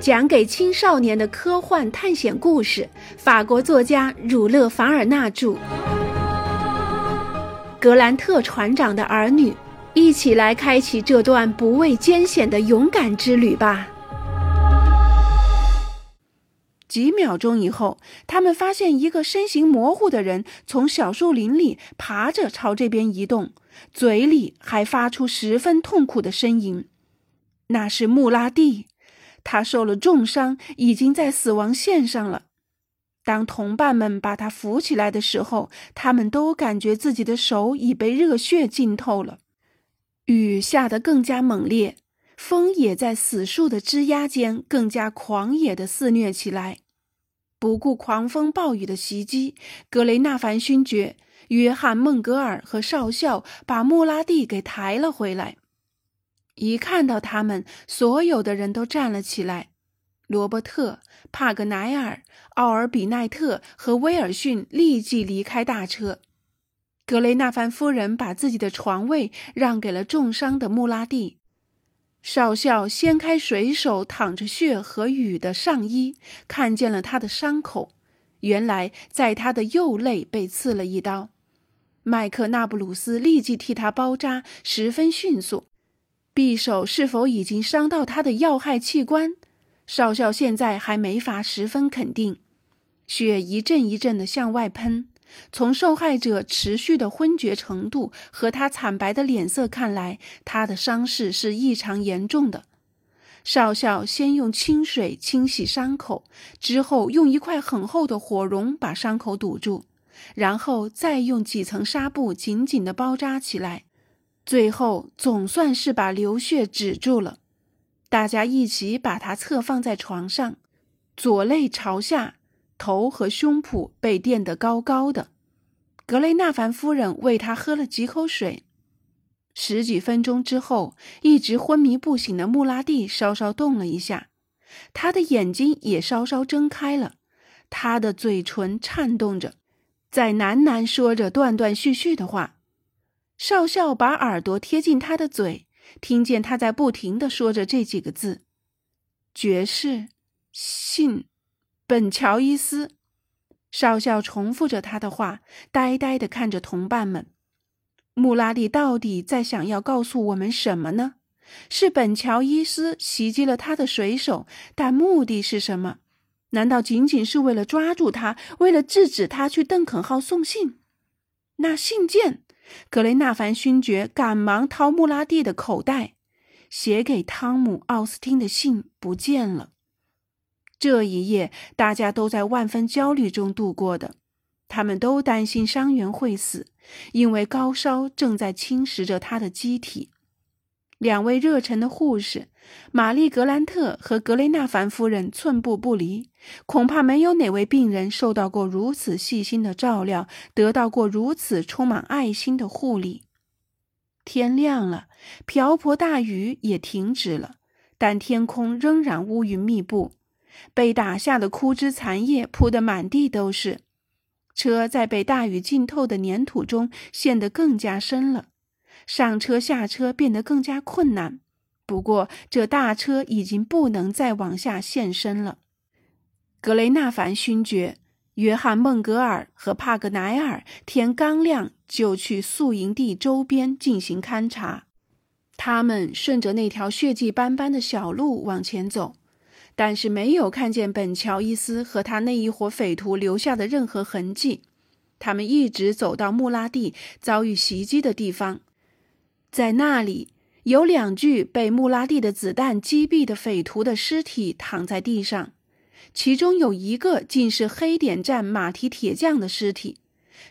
讲给青少年的科幻探险故事，法国作家儒勒·凡尔纳著。格兰特船长的儿女，一起来开启这段不畏艰险的勇敢之旅吧。几秒钟以后，他们发现一个身形模糊的人从小树林里爬着朝这边移动，嘴里还发出十分痛苦的呻吟。那是穆拉蒂。他受了重伤，已经在死亡线上了。当同伴们把他扶起来的时候，他们都感觉自己的手已被热血浸透了。雨下得更加猛烈，风也在死树的枝桠间更加狂野地肆虐起来。不顾狂风暴雨的袭击，格雷纳凡勋爵、约翰孟格尔和少校把穆拉蒂给抬了回来。一看到他们，所有的人都站了起来。罗伯特、帕格奈尔、奥尔比奈特和威尔逊立即离开大车。格雷纳凡夫人把自己的床位让给了重伤的穆拉蒂。少校掀开水手淌着血和雨的上衣，看见了他的伤口，原来在他的右肋被刺了一刀。麦克纳布鲁斯立即替他包扎，十分迅速。匕首是否已经伤到他的要害器官？少校现在还没法十分肯定。血一阵一阵的向外喷，从受害者持续的昏厥程度和他惨白的脸色看来，他的伤势是异常严重的。少校先用清水清洗伤口，之后用一块很厚的火绒把伤口堵住，然后再用几层纱布紧紧地包扎起来。最后总算是把流血止住了，大家一起把他侧放在床上，左肋朝下，头和胸脯被垫得高高的。格雷纳凡夫人为他喝了几口水。十几分钟之后，一直昏迷不醒的穆拉蒂稍稍动了一下，他的眼睛也稍稍睁开了，他的嘴唇颤动着，在喃喃说着断断续续的话。少校把耳朵贴近他的嘴，听见他在不停的说着这几个字：“爵士，信，本乔伊斯。”少校重复着他的话，呆呆的看着同伴们。穆拉蒂到底在想要告诉我们什么呢？是本乔伊斯袭击了他的水手，但目的是什么？难道仅仅是为了抓住他，为了制止他去邓肯号送信？那信件？格雷纳凡勋爵赶忙掏穆拉蒂的口袋，写给汤姆·奥斯汀的信不见了。这一夜，大家都在万分焦虑中度过的。他们都担心伤员会死，因为高烧正在侵蚀着他的机体。两位热忱的护士玛丽·格兰特和格雷纳凡夫人寸步不离，恐怕没有哪位病人受到过如此细心的照料，得到过如此充满爱心的护理。天亮了，瓢泼大雨也停止了，但天空仍然乌云密布，被打下的枯枝残叶铺得满地都是，车在被大雨浸透的粘土中陷得更加深了。上车下车变得更加困难，不过这大车已经不能再往下陷深了。格雷纳凡勋爵、约翰孟格尔和帕格奈尔天刚亮就去宿营地周边进行勘察。他们顺着那条血迹斑斑的小路往前走，但是没有看见本乔伊斯和他那一伙匪徒留下的任何痕迹。他们一直走到穆拉蒂遭遇袭击的地方。在那里有两具被穆拉蒂的子弹击毙的匪徒的尸体躺在地上，其中有一个竟是黑点站马蹄铁匠的尸体。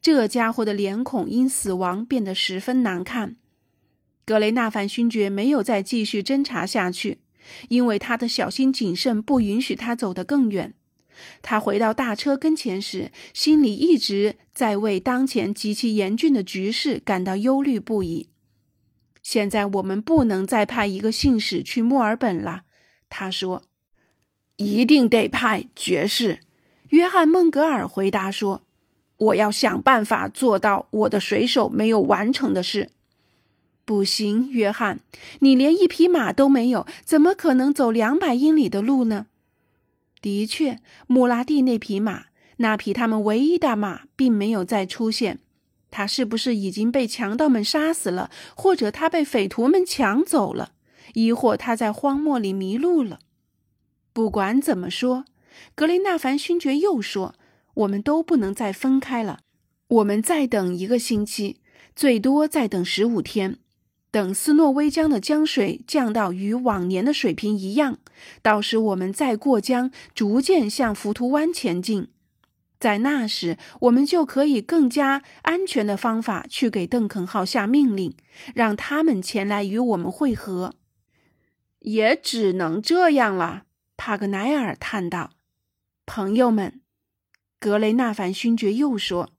这家伙的脸孔因死亡变得十分难看。格雷纳凡勋爵没有再继续侦查下去，因为他的小心谨慎不允许他走得更远。他回到大车跟前时，心里一直在为当前极其严峻的局势感到忧虑不已。现在我们不能再派一个信使去墨尔本了，他说。一定得派，爵士。约翰·孟格尔回答说：“我要想办法做到我的水手没有完成的事。”不行，约翰，你连一匹马都没有，怎么可能走两百英里的路呢？的确，穆拉蒂那匹马，那匹他们唯一的马，并没有再出现。他是不是已经被强盗们杀死了，或者他被匪徒们抢走了，亦或他在荒漠里迷路了？不管怎么说，格雷纳凡勋爵又说：“我们都不能再分开了。我们再等一个星期，最多再等十五天，等斯诺威江的江水降到与往年的水平一样，到时我们再过江，逐渐向浮屠湾前进。”在那时，我们就可以更加安全的方法去给邓肯号下命令，让他们前来与我们会合。也只能这样了，帕格奈尔叹道。朋友们，格雷纳凡勋爵又说：“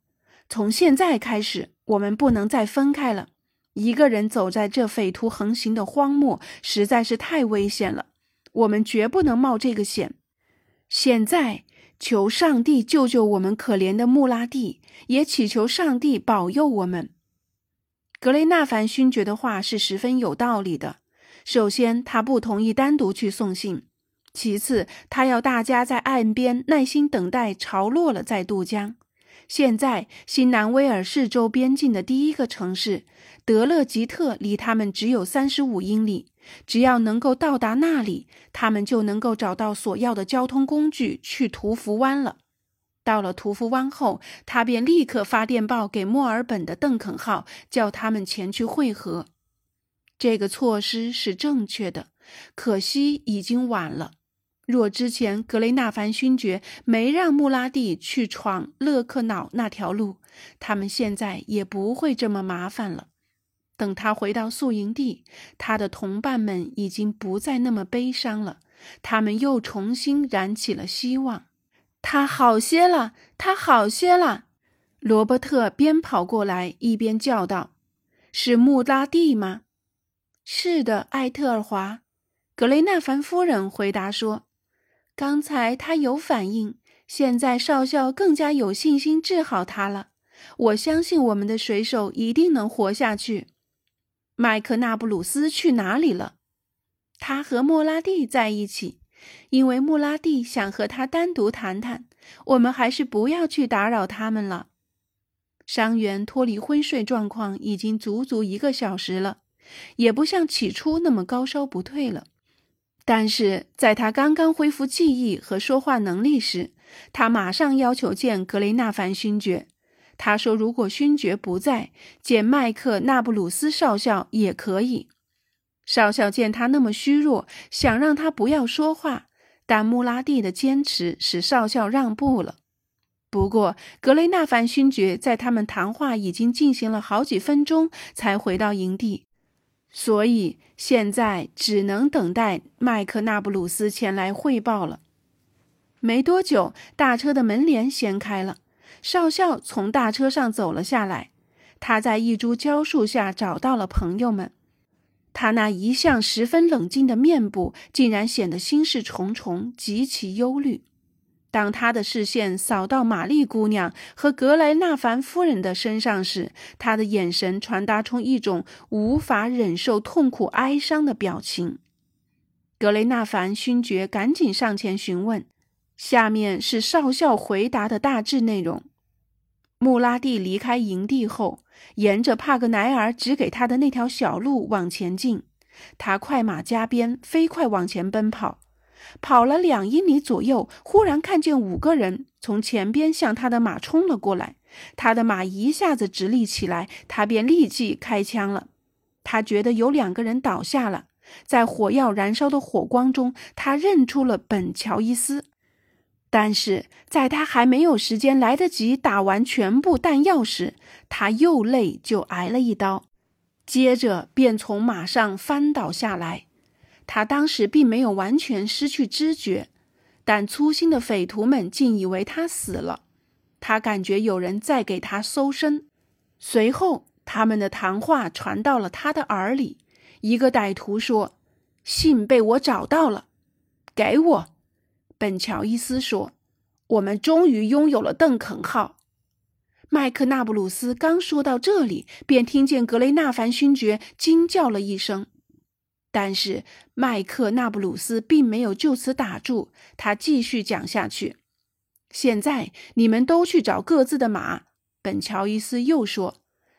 从现在开始，我们不能再分开了。一个人走在这匪徒横行的荒漠，实在是太危险了。我们绝不能冒这个险。现在。”求上帝救救我们可怜的穆拉蒂，也祈求上帝保佑我们。格雷纳凡勋爵的话是十分有道理的。首先，他不同意单独去送信；其次，他要大家在岸边耐心等待潮落了再渡江。现在，新南威尔士州边境的第一个城市德勒吉特离他们只有三十五英里。只要能够到达那里，他们就能够找到所要的交通工具去屠夫湾了。到了屠夫湾后，他便立刻发电报给墨尔本的邓肯号，叫他们前去会合。这个措施是正确的，可惜已经晚了。若之前格雷纳凡勋爵没让穆拉蒂去闯勒克瑙那条路，他们现在也不会这么麻烦了。等他回到宿营地，他的同伴们已经不再那么悲伤了，他们又重新燃起了希望。他好些了，他好些了。罗伯特边跑过来一边叫道：“是穆拉蒂吗？”“是的，艾特尔华。”格雷纳凡夫人回答说：“刚才他有反应，现在少校更加有信心治好他了。我相信我们的水手一定能活下去。”麦克纳布鲁斯去哪里了？他和莫拉蒂在一起，因为莫拉蒂想和他单独谈谈。我们还是不要去打扰他们了。伤员脱离昏睡状况已经足足一个小时了，也不像起初那么高烧不退了。但是在他刚刚恢复记忆和说话能力时，他马上要求见格雷纳凡勋爵。他说：“如果勋爵不在，见麦克纳布鲁斯少校也可以。”少校见他那么虚弱，想让他不要说话，但穆拉蒂的坚持使少校让步了。不过，格雷纳凡勋爵在他们谈话已经进行了好几分钟才回到营地，所以现在只能等待麦克纳布鲁斯前来汇报了。没多久，大车的门帘掀开了。少校从大车上走了下来，他在一株蕉树下找到了朋友们。他那一向十分冷静的面部竟然显得心事重重，极其忧虑。当他的视线扫到玛丽姑娘和格雷纳凡夫人的身上时，他的眼神传达出一种无法忍受痛苦哀伤的表情。格雷纳凡勋爵赶紧上前询问。下面是少校回答的大致内容：穆拉蒂离开营地后，沿着帕格奈尔指给他的那条小路往前进。他快马加鞭，飞快往前奔跑。跑了两英里左右，忽然看见五个人从前边向他的马冲了过来。他的马一下子直立起来，他便立即开枪了。他觉得有两个人倒下了，在火药燃烧的火光中，他认出了本乔伊斯。但是在他还没有时间来得及打完全部弹药时，他又累就挨了一刀，接着便从马上翻倒下来。他当时并没有完全失去知觉，但粗心的匪徒们竟以为他死了。他感觉有人在给他搜身。随后，他们的谈话传到了他的耳里。一个歹徒说：“信被我找到了，给我。”本乔伊斯说：“我们终于拥有了邓肯号。”麦克纳布鲁斯刚说到这里，便听见格雷纳凡勋爵惊叫了一声。但是麦克纳布鲁斯并没有就此打住，他继续讲下去：“现在你们都去找各自的马。”本乔伊斯又说：“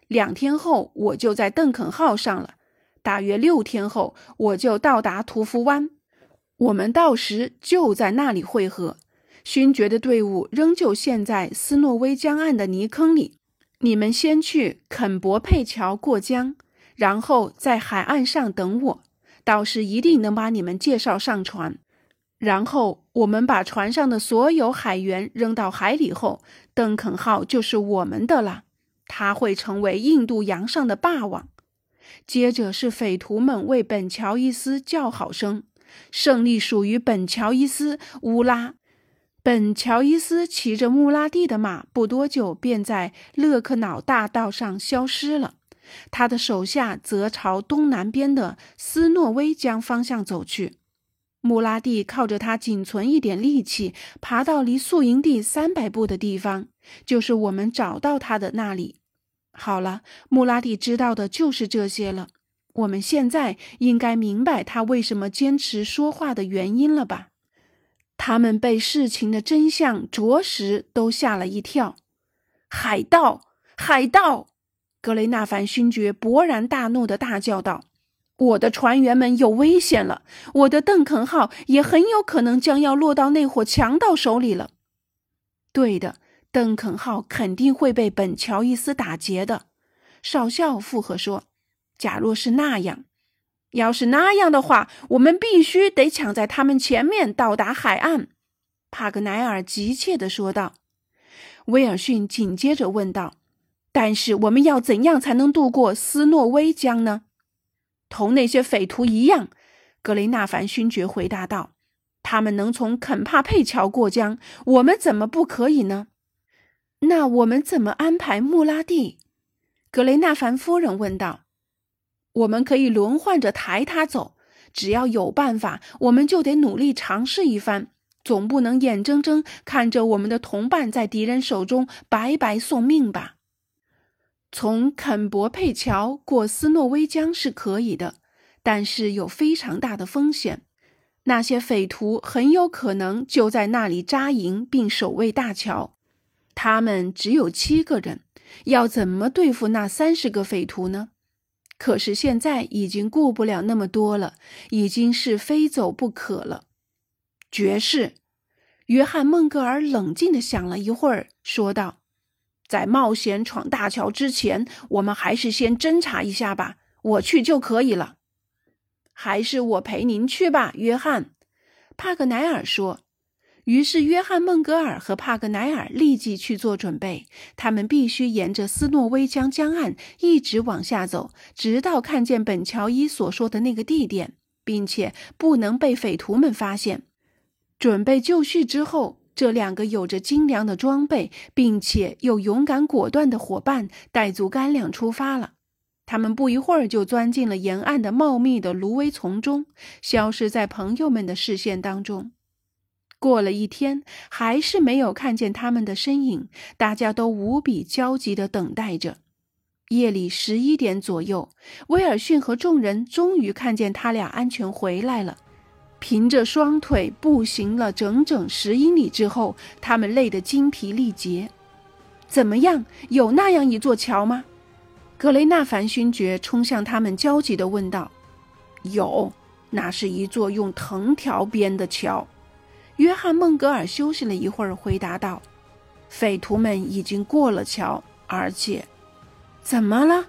两天后我就在邓肯号上了，大约六天后我就到达屠夫湾，我们到时就在那里会合。勋爵的队伍仍旧陷在斯诺威江岸的泥坑里，你们先去肯伯佩桥过江，然后在海岸上等我，到时一定能把你们介绍上船。”然后我们把船上的所有海员扔到海里后，邓肯号就是我们的了。他会成为印度洋上的霸王。接着是匪徒们为本乔伊斯叫好声，胜利属于本乔伊斯。乌拉！本乔伊斯骑着穆拉蒂的马，不多久便在勒克瑙大道上消失了。他的手下则朝东南边的斯诺威江方向走去。穆拉蒂靠着他仅存一点力气，爬到离宿营地三百步的地方，就是我们找到他的那里。好了，穆拉蒂知道的就是这些了。我们现在应该明白他为什么坚持说话的原因了吧？他们被事情的真相着实都吓了一跳。海盗！海盗！格雷纳凡勋爵勃然大怒地大叫道。我的船员们有危险了，我的邓肯号也很有可能将要落到那伙强盗手里了。对的，邓肯号肯定会被本乔伊斯打劫的。少校附和说：“假若是那样，要是那样的话，我们必须得抢在他们前面到达海岸。”帕格奈尔急切地说道。威尔逊紧接着问道：“但是我们要怎样才能渡过斯诺威江呢？”同那些匪徒一样，格雷纳凡勋爵回答道：“他们能从肯帕佩桥过江，我们怎么不可以呢？”那我们怎么安排穆拉蒂？格雷纳凡夫人问道。“我们可以轮换着抬他走，只要有办法，我们就得努力尝试一番，总不能眼睁睁看着我们的同伴在敌人手中白白送命吧？”从肯伯佩桥过斯诺威江是可以的，但是有非常大的风险。那些匪徒很有可能就在那里扎营并守卫大桥。他们只有七个人，要怎么对付那三十个匪徒呢？可是现在已经顾不了那么多了，已经是非走不可了。爵士，约翰·孟格尔冷静地想了一会儿，说道。在冒险闯大桥之前，我们还是先侦查一下吧。我去就可以了。还是我陪您去吧，约翰。帕格奈尔说。于是，约翰·孟格尔和帕格奈尔立即去做准备。他们必须沿着斯诺威江江岸一直往下走，直到看见本乔伊所说的那个地点，并且不能被匪徒们发现。准备就绪之后。这两个有着精良的装备，并且又勇敢果断的伙伴带足干粮出发了。他们不一会儿就钻进了沿岸的茂密的芦苇丛中，消失在朋友们的视线当中。过了一天，还是没有看见他们的身影，大家都无比焦急地等待着。夜里十一点左右，威尔逊和众人终于看见他俩安全回来了。凭着双腿步行了整整十英里之后，他们累得精疲力竭。怎么样？有那样一座桥吗？格雷纳凡勋爵冲向他们，焦急地问道。“有，那是一座用藤条编的桥。”约翰·孟格尔休息了一会儿，回答道：“匪徒们已经过了桥，而且……怎么了？”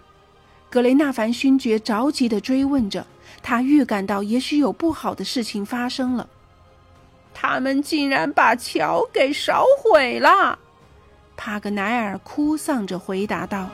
格雷纳凡勋爵着急地追问着。他预感到也许有不好的事情发生了，他们竟然把桥给烧毁了！帕格奈尔哭丧着回答道。